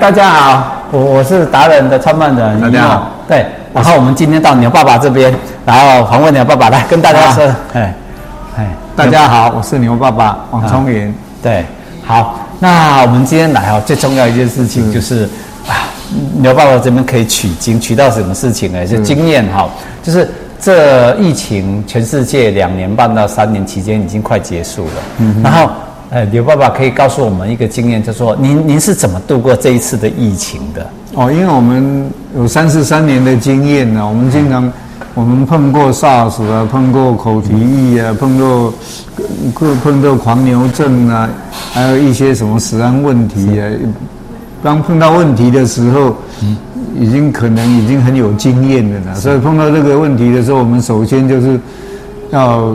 大家好，我我是达人的创办人。大家好，对，然后我们今天到牛爸爸这边，然后访问牛爸爸来跟大家说，哎哎，大家好，我是牛爸爸王聪云。对，好，那我们今天来哦，最重要一件事情就是啊，牛爸爸这边可以取经，取到什么事情呢？就经验哈，就是这疫情，全世界两年半到三年期间已经快结束了，嗯，然后。呃，刘爸爸可以告诉我们一个经验，就是说您您是怎么度过这一次的疫情的？哦，因为我们有三十三年的经验呢，我们经常、嗯、我们碰过 SARS 啊，碰过口蹄疫啊，碰过碰碰到狂牛症啊，还有一些什么食安问题啊。刚碰到问题的时候，嗯，已经可能已经很有经验了啦。所以碰到这个问题的时候，我们首先就是要。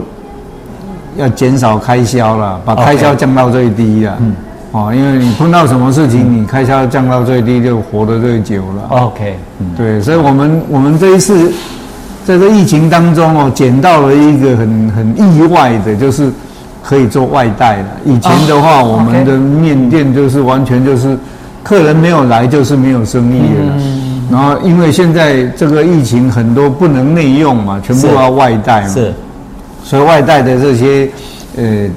要减少开销了，把开销降到最低了。嗯，哦，因为你碰到什么事情，嗯、你开销降到最低，就活得最久了。OK，嗯，对，所以我们我们这一次在这疫情当中哦，捡到了一个很很意外的，就是可以做外带了。以前的话，哦、我们的面店就是完全就是客人没有来，就是没有生意了。嗯，然后因为现在这个疫情很多不能内用嘛，全部要外带嘛。是。所以外带的这些，呃，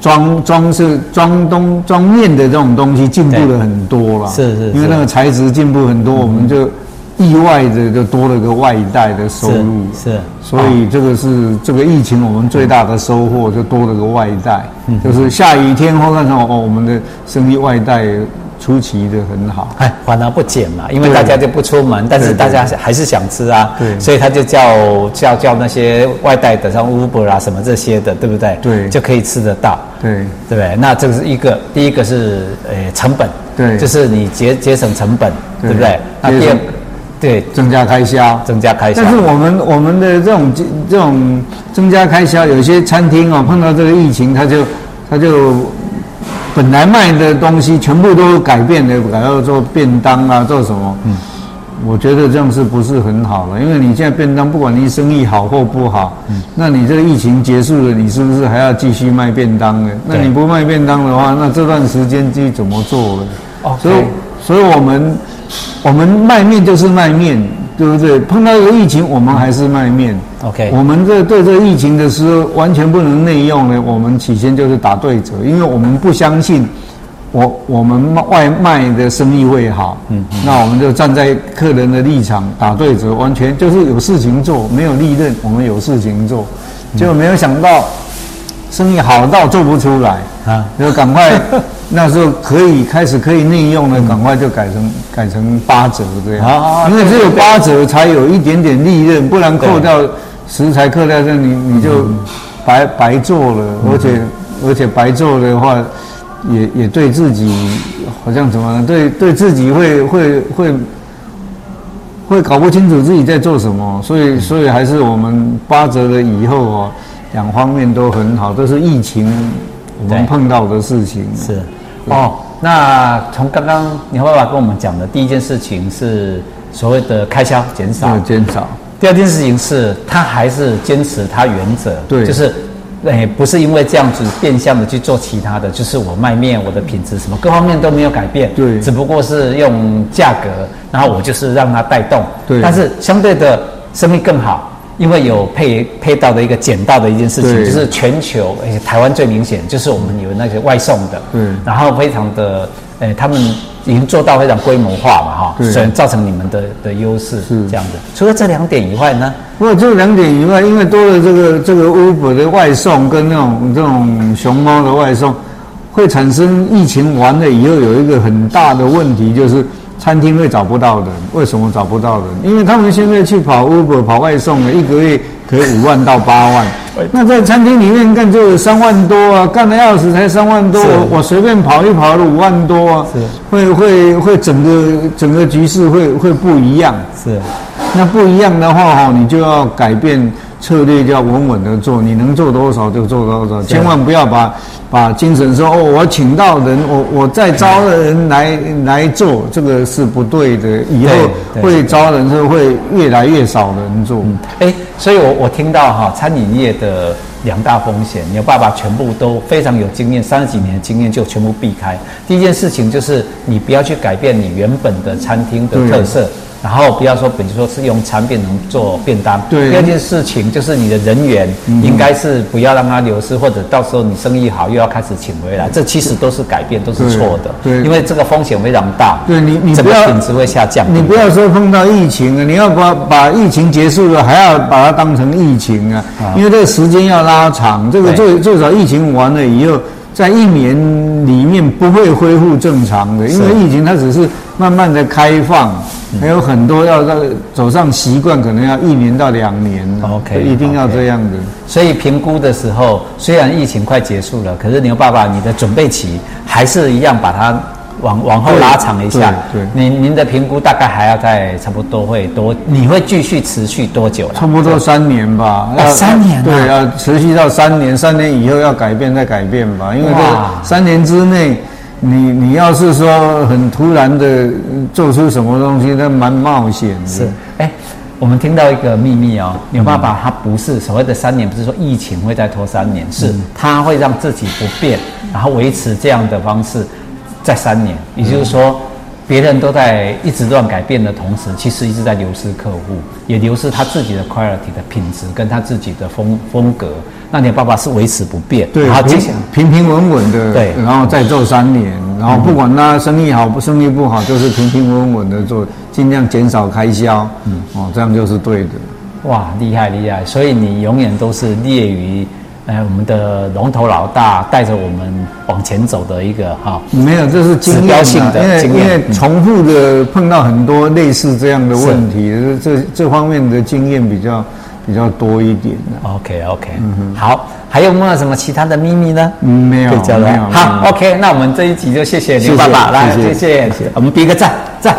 装装饰、装东、装面的这种东西进步了很多了。是是。因为那个材质进步很多，我们就意外的就多了个外带的收入。是。所以这个是这个疫情我们最大的收获，就多了个外带。嗯。就是下雨天或干什么哦，我们的生意外带。出奇的很好，哎，反而不减嘛，因为大家就不出门，但是大家还是想吃啊，对，所以他就叫叫叫那些外带的，像 Uber 啊什么这些的，对不对？对，就可以吃得到，对，对不对？那这个是一个，第一个是呃成本，对，就是你节节省成本，对不对？那第二，对，增加开销，增加开销。但是我们我们的这种这种增加开销，有些餐厅哦碰到这个疫情，他就他就。本来卖的东西全部都改变了，改要做便当啊，做什么？嗯，我觉得这样是不是很好了？因为你现在便当，不管你生意好或不好，嗯，那你这个疫情结束了，你是不是还要继续卖便当呢？那你不卖便当的话，那这段时间自己怎么做了？哦，所以，所以我们我们卖面就是卖面。对不对？碰到一个疫情，我们还是卖面。OK，我们这对这疫情的时候完全不能内用呢。我们起先就是打对折，因为我们不相信我我们外卖的生意会好。嗯，那我们就站在客人的立场打对折，完全就是有事情做，没有利润，我们有事情做，就没有想到生意好到做不出来啊，就赶快。那时候可以开始可以内用了，赶快就改成改成八折这样，因为只有八折才有一点点利润，不然扣掉食材扣掉这你你就白白做了，而且而且白做的话，也也对自己好像怎么呢？对对自己会会会会搞不清楚自己在做什么，所以所以还是我们八折了以后哦，两方面都很好，都是疫情我们碰到的事情是。哦，那从刚刚你爸爸跟我们讲的第一件事情是所谓的开销减少，减少。第二件事情是他还是坚持他原则，对，就是，哎，不是因为这样子变相的去做其他的，就是我卖面，我的品质什么各方面都没有改变，对，只不过是用价格，然后我就是让它带动，对，但是相对的生意更好。因为有配配到的一个捡到的一件事情，就是全球，而且台湾最明显，就是我们有那些外送的，嗯，然后非常的，诶，他们已经做到非常规模化嘛，哈，所以造成你们的的优势是这样的。除了这两点以外呢？不过这两点以外，因为多了这个这个 Uber 的外送跟那种这种熊猫的外送，会产生疫情完了以后有一个很大的问题，就是。餐厅会找不到人，为什么找不到人？因为他们现在去跑 Uber 跑外送的，一个月可以五万到八万。那在餐厅里面干就有三万多啊，干了要死才三万多，我随便跑一跑都五万多啊。是，会会会整个整个局势会会不一样。是，那不一样的话哈，你就要改变策略要稳稳的做，你能做多少就做多少，千万不要把把精神说哦，我请到人，我我再招人来来做，这个是不对的。以后会招人是会越来越少人做。哎，所以我我听到哈，餐饮业的两大风险，你爸爸全部都非常有经验，三十几年的经验就全部避开。第一件事情就是你不要去改变你原本的餐厅的特色。然后不要说，比如说是用产品能做便当。对。第二件事情就是你的人员应该是不要让它流失，或者到时候你生意好又要开始请回来，这其实都是改变，都是错的。对。因为这个风险非常大。对你，你不要品质会下降。你不要说碰到疫情啊，你要把把疫情结束了，还要把它当成疫情啊，因为这个时间要拉长。这个最最少疫情完了以后，在一年里面不会恢复正常的，因为疫情它只是慢慢的开放。还有很多要在走上习惯，可能要一年到两年。OK，一定要这样的。所以评估的时候，虽然疫情快结束了，可是牛爸爸，你的准备期还是一样，把它往往后拉长一下。对，对您您的评估大概还要在差不多会多，你会继续持续多久？差不多三年吧。要三年。对，要持续到三年，三年以后要改变再改变吧，因为这三年之内。你你要是说很突然的做出什么东西，那蛮冒险的。是，哎，我们听到一个秘密哦，牛爸爸他不是所谓的三年，不是说疫情会再拖三年，是他会让自己不变，然后维持这样的方式，再三年。也就是说，别人都在一直乱改变的同时，其实一直在流失客户，也流失他自己的 quality 的品质跟他自己的风风格。那你爸爸是维持不变，对，然后平平平稳稳的，对，然后再做三年，然后不管他生意好不生意不好，就是平平稳稳的做，尽量减少开销，嗯，哦，这样就是对的。哇，厉害厉害！所以你永远都是列于，呃，我们的龙头老大带着我们往前走的一个哈。没有，这是经验，指标性的，因为因为重复的碰到很多类似这样的问题，这这方面的经验比较。比较多一点的。OK OK，嗯哼，好，还有没有什么其他的秘密呢？嗯，没有，没有。好，OK，那我们这一集就谢谢刘爸爸，来，谢谢，谢谢，我们比个赞，赞。